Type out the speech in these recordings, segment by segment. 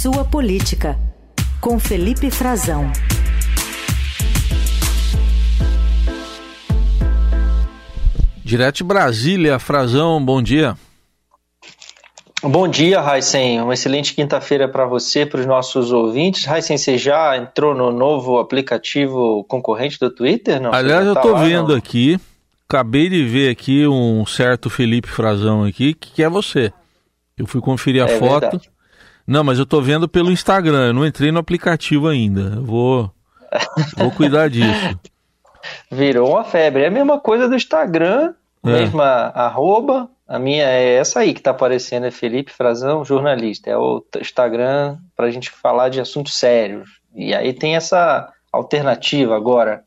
Sua Política, com Felipe Frazão. Direto de Brasília, Frazão, bom dia. Bom dia, Raíssen. Uma excelente quinta-feira para você, para os nossos ouvintes. Raíssen, você já entrou no novo aplicativo concorrente do Twitter? Não? Aliás, eu estou tá vendo aqui, acabei de ver aqui um certo Felipe Frazão aqui, que é você. Eu fui conferir a é foto. Verdade. Não, mas eu estou vendo pelo Instagram, eu não entrei no aplicativo ainda. Eu vou, vou cuidar disso. Virou uma febre. É a mesma coisa do Instagram, é. mesma arroba, a minha é essa aí que está aparecendo, é Felipe Frazão, jornalista. É o Instagram para a gente falar de assuntos sérios. E aí tem essa alternativa agora.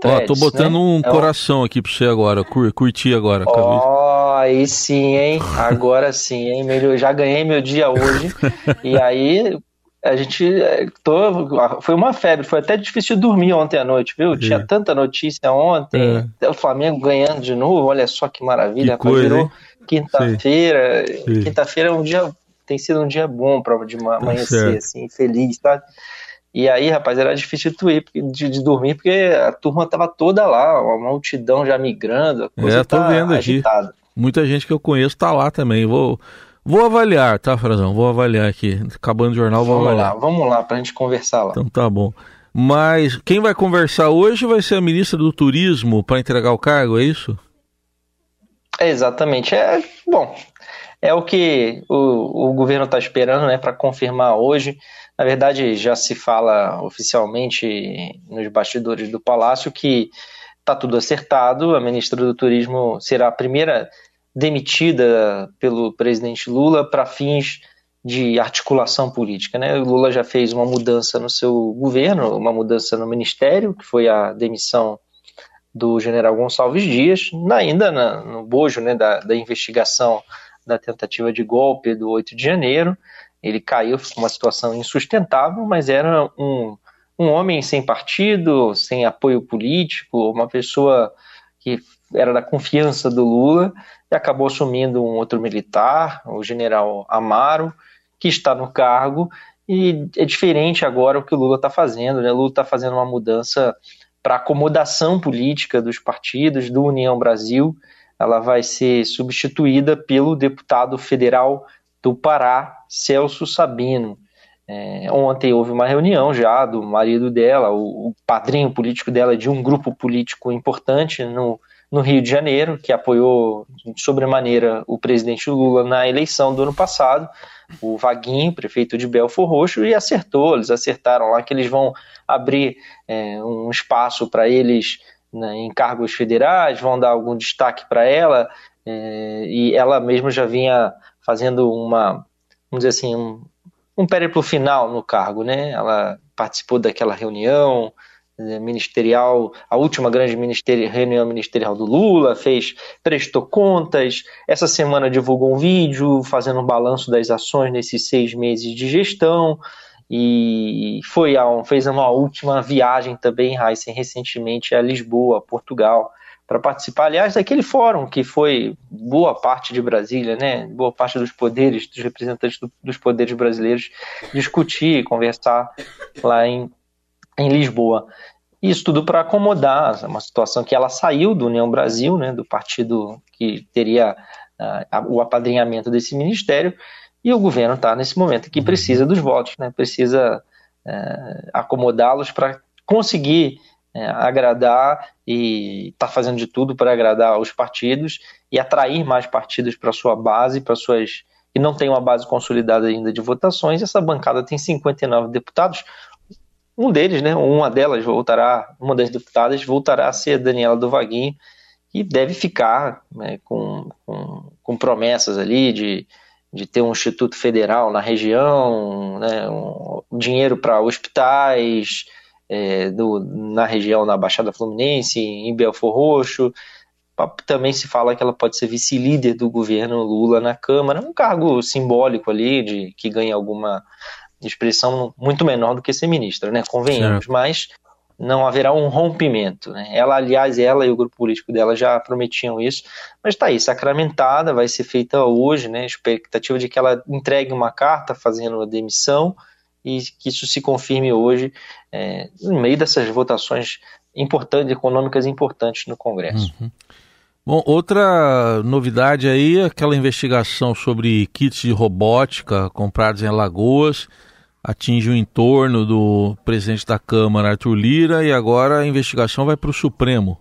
Threads, Ó, tô botando né? um é coração o... aqui para você agora, Cur curti agora. Ó, aí sim, hein? Agora sim, hein? Melhor, já ganhei meu dia hoje. e aí a gente é, tô, foi uma febre, foi até difícil dormir ontem à noite, viu? Tinha é. tanta notícia ontem, é. o Flamengo ganhando de novo, olha só que maravilha, que coisa, virou quinta-feira. Quinta-feira é um dia tem sido um dia bom para de tá amanhecer assim, feliz, tá? E aí, rapaz, era difícil de, de, de, dormir porque a turma tava toda lá, uma multidão já migrando, a coisa é, tá vendo agitada. Aqui. Muita gente que eu conheço tá lá também. Vou Vou avaliar, tá, Frazão? Vou avaliar aqui. Acabando o jornal, vou vamos avaliar. Lá, vamos lá, pra gente conversar lá. Então tá bom. Mas quem vai conversar hoje vai ser a ministra do Turismo para entregar o cargo, é isso? É, exatamente. É, bom, é o que o, o governo está esperando né, para confirmar hoje. Na verdade, já se fala oficialmente nos bastidores do Palácio que está tudo acertado. A ministra do Turismo será a primeira demitida pelo presidente Lula para fins de articulação política. Né? O Lula já fez uma mudança no seu governo, uma mudança no ministério, que foi a demissão do general Gonçalves Dias, ainda na, no bojo né, da, da, investigação da tentativa de golpe do 8 de janeiro. Ele caiu, ficou uma situação insustentável, mas era um, um homem sem partido, sem apoio político, uma pessoa que era da confiança do Lula e acabou assumindo um outro militar, o general Amaro, que está no cargo. E é diferente agora o que o Lula está fazendo. Né? O Lula está fazendo uma mudança para acomodação política dos partidos do União Brasil. Ela vai ser substituída pelo deputado federal do Pará, Celso Sabino. É, ontem houve uma reunião já do marido dela, o, o padrinho político dela, de um grupo político importante no, no Rio de Janeiro, que apoiou sobremaneira o presidente Lula na eleição do ano passado, o Vaguinho, prefeito de Belfor Roxo, e acertou, eles acertaram lá que eles vão abrir é, um espaço para eles né, em cargos federais, vão dar algum destaque para ela, é, e ela mesma já vinha fazendo uma, vamos dizer assim, um, um périplo final no cargo, né? Ela participou daquela reunião, eh, ministerial, a última grande ministeri reunião ministerial do Lula, fez, prestou contas, essa semana divulgou um vídeo fazendo um balanço das ações nesses seis meses de gestão, e foi a, fez uma última viagem também, Heisen, recentemente a Lisboa, Portugal, para participar, aliás, daquele fórum que foi boa parte de Brasília, né, boa parte dos poderes, dos representantes do, dos poderes brasileiros, discutir, conversar lá em em Lisboa. Isso tudo para acomodar uma situação que ela saiu do União Brasil, né, do partido que teria uh, o apadrinhamento desse ministério, e o governo está nesse momento que precisa dos votos, né, precisa uh, acomodá-los para conseguir uh, agradar e está fazendo de tudo para agradar os partidos e atrair mais partidos para sua base, para suas e não tem uma base consolidada ainda de votações. Essa bancada tem 59 deputados, um deles, né, uma delas voltará, uma das deputadas voltará a ser Daniela do Vaguinho, e deve ficar né, com, com, com, promessas ali de, de ter um instituto federal na região, né, um, dinheiro para hospitais é, do, na região, na Baixada Fluminense, em Belfor Roxo. Também se fala que ela pode ser vice-líder do governo Lula na Câmara, um cargo simbólico ali, de que ganha alguma expressão muito menor do que ser ministra, né? Convenhamos, mas não haverá um rompimento. Né? Ela, aliás, ela e o grupo político dela já prometiam isso, mas está aí, sacramentada, vai ser feita hoje, né? Expectativa de que ela entregue uma carta fazendo a demissão e que isso se confirme hoje, é, no meio dessas votações importantes, econômicas importantes no Congresso. Uhum. Bom, outra novidade aí é aquela investigação sobre kits de robótica comprados em Alagoas atinge o entorno do presidente da Câmara, Arthur Lira, e agora a investigação vai para o Supremo.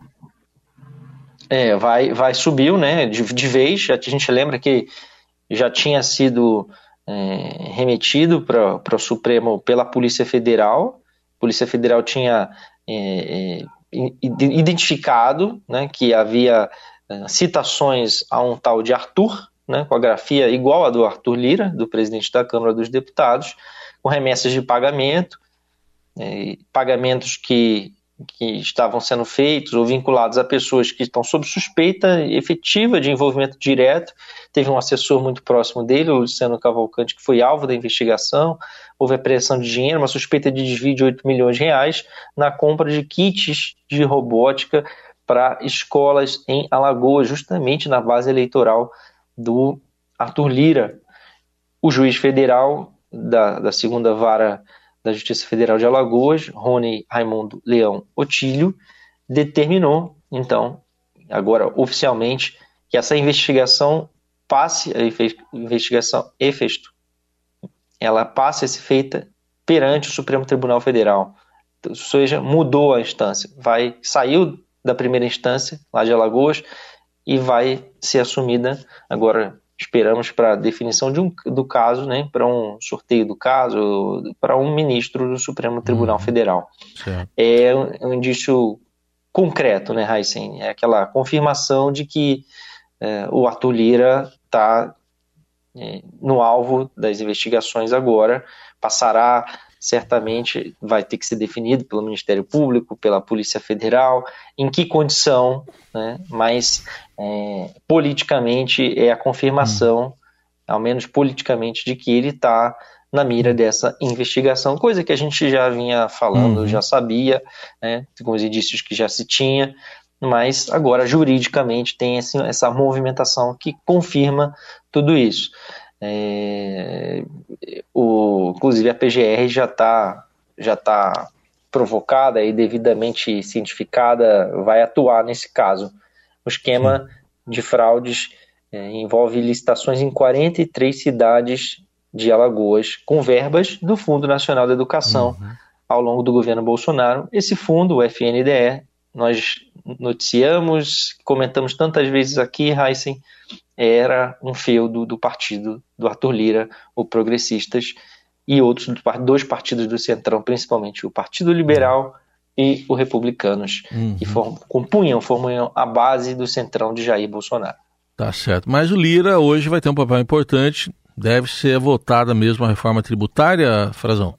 É, vai, vai subiu, né, de, de vez. A gente lembra que já tinha sido é, remetido para o Supremo pela Polícia Federal. A Polícia Federal tinha é, é, identificado né, que havia é, citações a um tal de Arthur, né, com a grafia igual a do Arthur Lira, do presidente da Câmara dos Deputados, com remessas de pagamento, é, pagamentos que, que estavam sendo feitos ou vinculados a pessoas que estão sob suspeita efetiva de envolvimento direto. Teve um assessor muito próximo dele, o Luciano Cavalcante, que foi alvo da investigação. Houve apreensão de dinheiro, uma suspeita de desvio de 8 milhões de reais na compra de kits de robótica para escolas em Alagoas, justamente na base eleitoral do Arthur Lira. O juiz federal da, da segunda vara da Justiça Federal de Alagoas, Rony Raimundo Leão Otílio, determinou, então, agora oficialmente, que essa investigação passe, a investigação efeito, ela passe a ser feita perante o Supremo Tribunal Federal. Ou seja, mudou a instância, vai saiu da primeira instância, lá de Alagoas, e vai ser assumida agora esperamos para a definição de um, do caso, né, para um sorteio do caso, para um ministro do Supremo Tribunal uhum. Federal. Certo. É um, um, indício concreto, né, Heisen? É aquela confirmação de que é, o Arthur Lira está é, no alvo das investigações agora, passará certamente vai ter que ser definido pelo Ministério Público, pela Polícia Federal, em que condição, né? mas é, politicamente é a confirmação, ao menos politicamente, de que ele está na mira dessa investigação, coisa que a gente já vinha falando, uhum. já sabia, né, com os indícios que já se tinha, mas agora juridicamente tem essa movimentação que confirma tudo isso. É, o, inclusive a PGR já está já tá provocada e devidamente cientificada, vai atuar nesse caso. O esquema de fraudes é, envolve licitações em 43 cidades de Alagoas, com verbas do Fundo Nacional da Educação uhum. ao longo do governo Bolsonaro. Esse fundo, o FNDE, nós noticiamos, comentamos tantas vezes aqui, Heisen, era um feudo do partido do Arthur Lira, o Progressistas, e outros dois partidos do Centrão, principalmente o Partido Liberal e o Republicanos, uhum. que form, compunham, formam a base do Centrão de Jair Bolsonaro. Tá certo. Mas o Lira hoje vai ter um papel importante. Deve ser votada mesmo a reforma tributária, Frazão?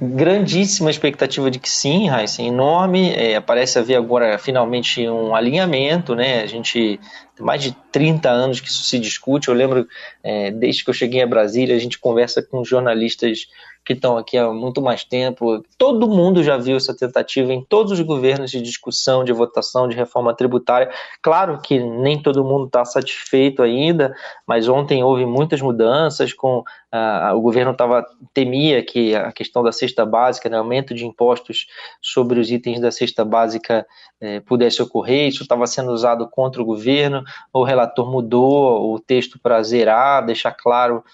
grandíssima expectativa de que sim, Heisen, enorme. É, parece haver agora finalmente um alinhamento, né? A gente tem mais de 30 anos que isso se discute. Eu lembro, é, desde que eu cheguei a Brasília, a gente conversa com jornalistas que estão aqui há muito mais tempo. Todo mundo já viu essa tentativa em todos os governos de discussão, de votação, de reforma tributária. Claro que nem todo mundo está satisfeito ainda, mas ontem houve muitas mudanças. Com uh, o governo estava temia que a questão da cesta básica, né, aumento de impostos sobre os itens da cesta básica eh, pudesse ocorrer. Isso estava sendo usado contra o governo. O relator mudou o texto para zerar, deixar claro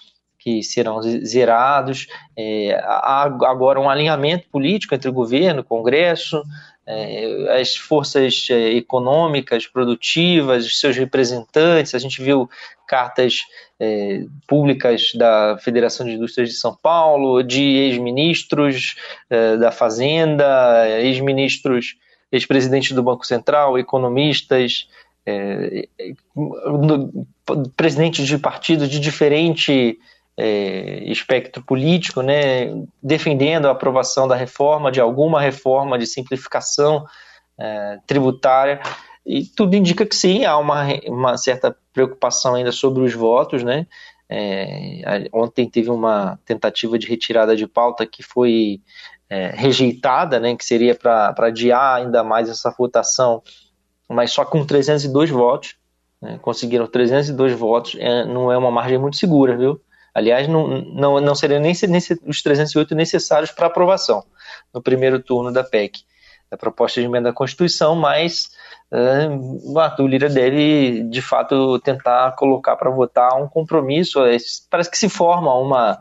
que serão zerados. É, há agora um alinhamento político entre o governo, o Congresso, é, as forças é, econômicas, produtivas, seus representantes. A gente viu cartas é, públicas da Federação de Indústrias de São Paulo, de ex-ministros da Fazenda, ex-ministros, ex-presidentes do Banco Central, economistas. É, presidentes de partidos de diferente é, espectro político, né, defendendo a aprovação da reforma, de alguma reforma de simplificação é, tributária, e tudo indica que sim, há uma, uma certa preocupação ainda sobre os votos, né, É, ontem teve uma tentativa de retirada de pauta que foi é, rejeitada, né, que seria para adiar ainda mais essa votação, mas só com 302 votos. Né, conseguiram 302 votos, é, não é uma margem muito segura, viu? Aliás, não, não, não seriam nem os 308 necessários para aprovação no primeiro turno da PEC, da proposta de emenda à Constituição, mas uh, o Arthur Lira deve, de fato, tentar colocar para votar um compromisso. É, parece que se forma uma,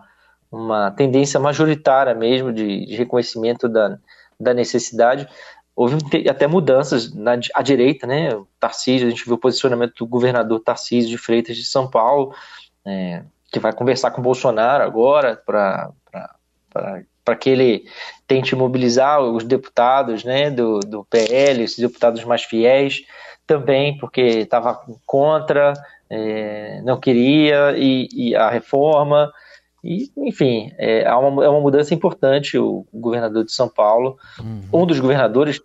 uma tendência majoritária mesmo de, de reconhecimento da, da necessidade. Houve até mudanças na à direita, né? Tarcísio, a gente viu o posicionamento do governador Tarcísio de Freitas de São Paulo, é, que vai conversar com o Bolsonaro agora para para que ele tente mobilizar os deputados né, do, do PL, os deputados mais fiéis, também porque estava contra, é, não queria e, e, a reforma. E, enfim, é, é, uma, é uma mudança importante. O governador de São Paulo, uhum. um dos governadores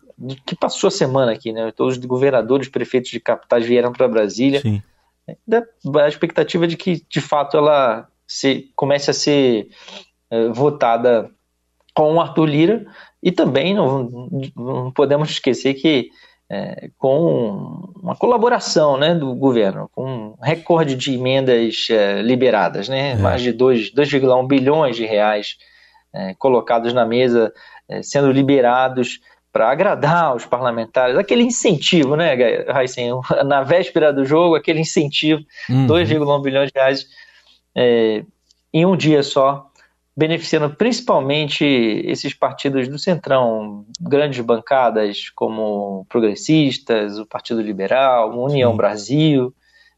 que passou a semana aqui, né? Todos os governadores, prefeitos de capitais vieram para Brasília. Sim. A expectativa de que, de fato, ela se, comece a ser é, votada com o Arthur Lira e também não, não podemos esquecer que é, com uma colaboração né, do governo, com um recorde de emendas é, liberadas, né, é. mais de 2,1 bilhões de reais é, colocados na mesa, é, sendo liberados para agradar os parlamentares, aquele incentivo, né, Raíssen, na véspera do jogo, aquele incentivo, uhum. 2,1 bilhões de reais é, em um dia só, beneficiando principalmente esses partidos do Centrão, grandes bancadas como Progressistas, o Partido Liberal, União Sim. Brasil,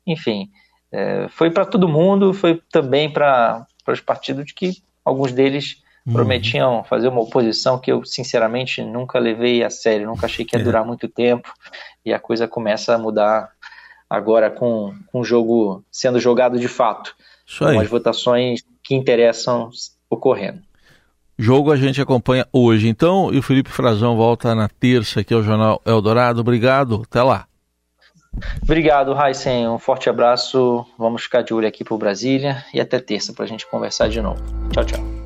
enfim, é, foi para todo mundo, foi também para os partidos que alguns deles uhum. prometiam fazer uma oposição que eu sinceramente nunca levei a sério, nunca achei que ia é. durar muito tempo e a coisa começa a mudar agora com, com o jogo sendo jogado de fato, com as votações que interessam ocorrendo. Jogo a gente acompanha hoje, então, e o Felipe Frazão volta na terça aqui ao Jornal Eldorado. Obrigado, até lá. Obrigado, Heisen. Um forte abraço. Vamos ficar de olho aqui para Brasília e até terça para a gente conversar de novo. Tchau, tchau.